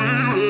Bye.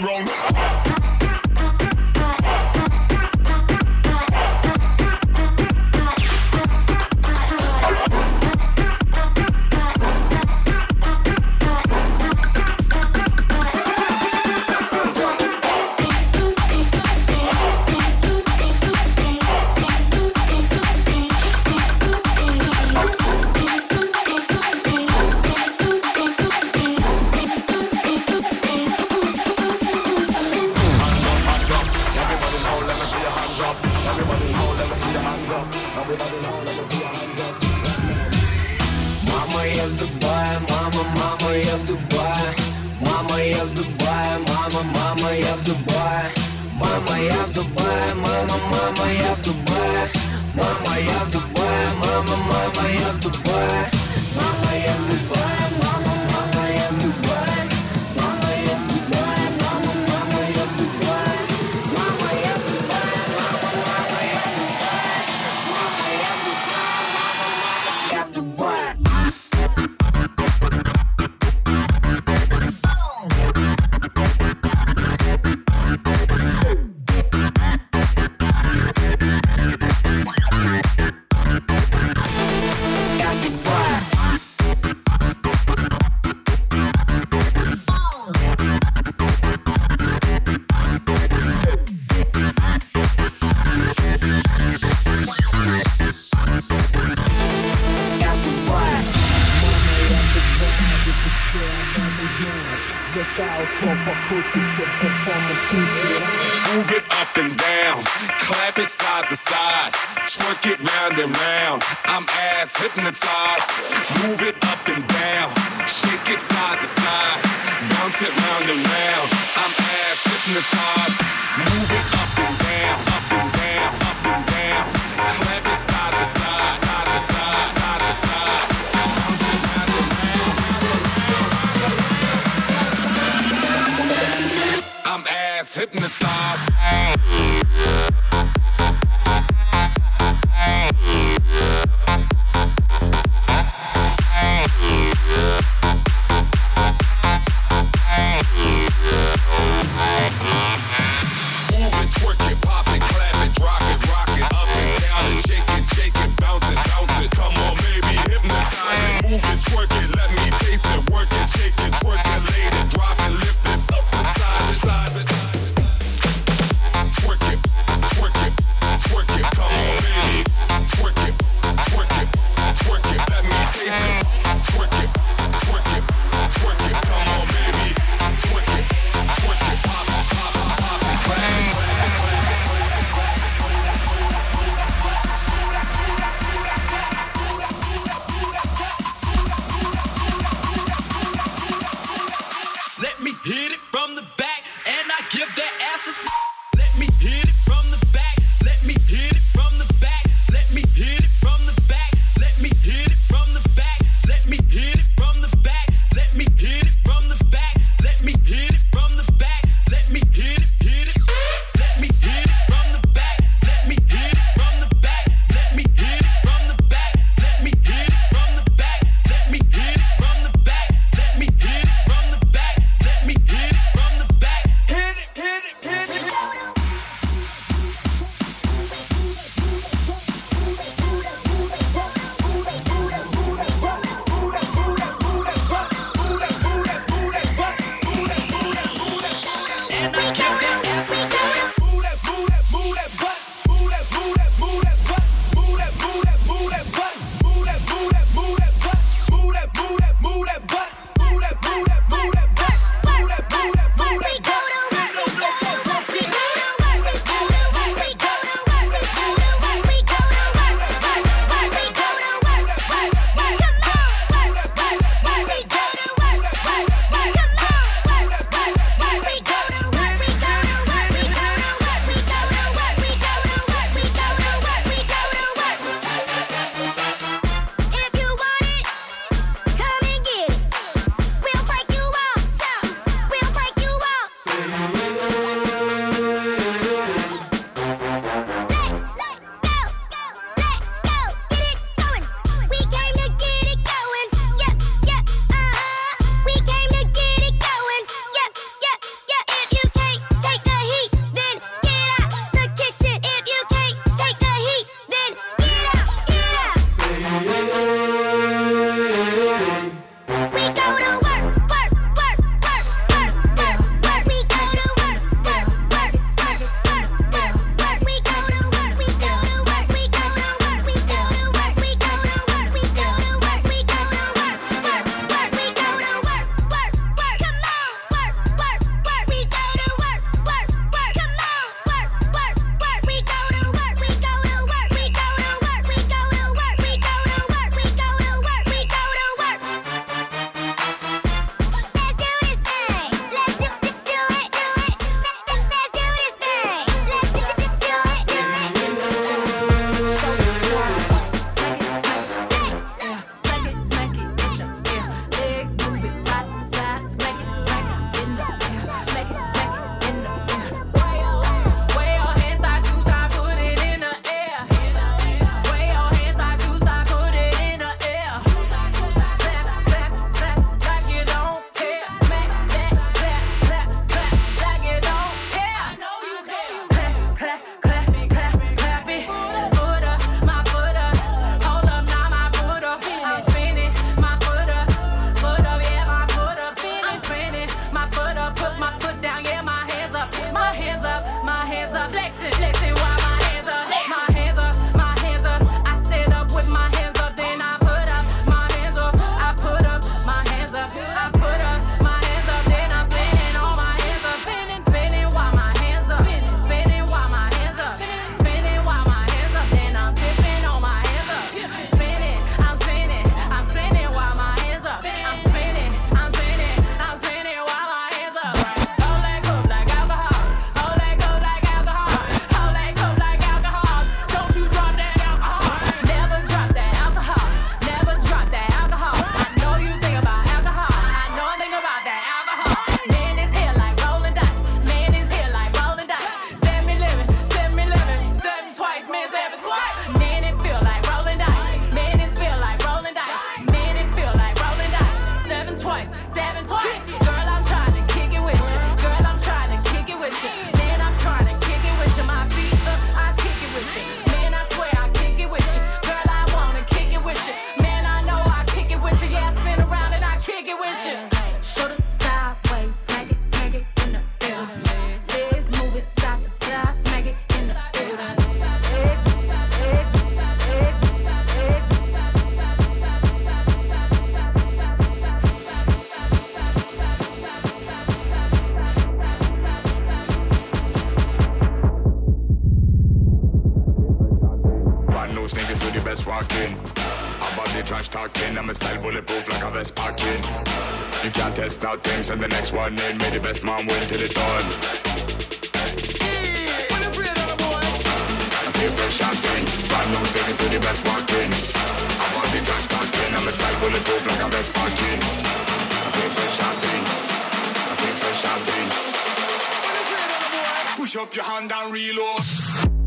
wrong. ass hypnotized. Move it up and down, shake it side to side, bounce it round and round. I'm ass hypnotized. Move it up and down, up and down, up and down. Clap it side to side, side to side, side to side. Bounce it round and round. I'm ass hypnotized. Test out things, and the next one in, may the best man win till it done. Stay fresh and clean, brand new things to the best walking. About the trash talking, I'm a style bulletproof like a vest parking. I stay fresh and clean, stay fresh and clean. Push up your hand and reload.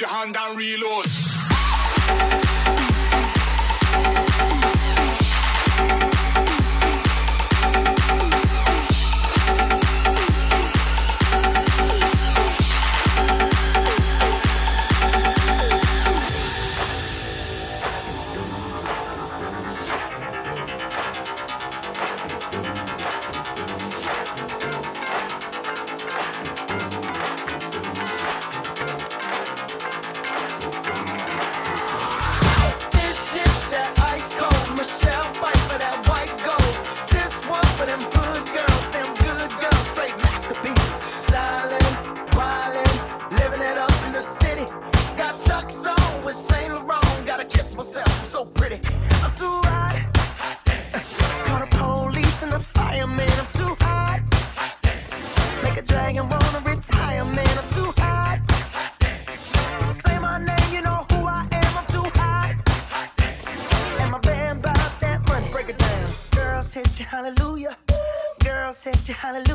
Your hand and reload. hallelujah.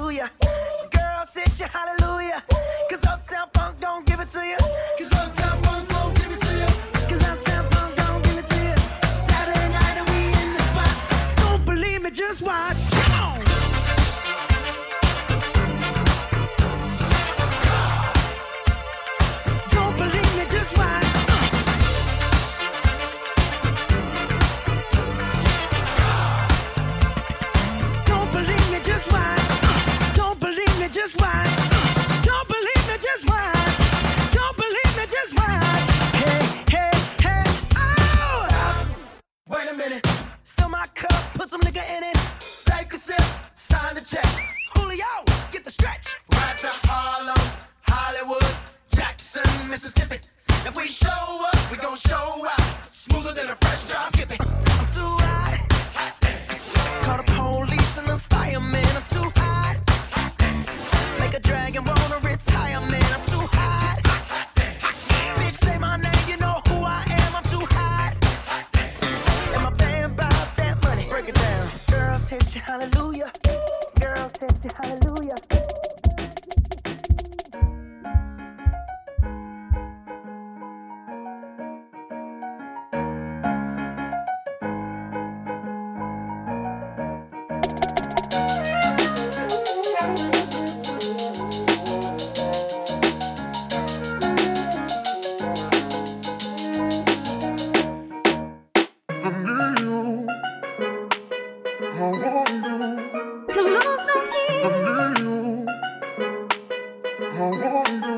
Oh,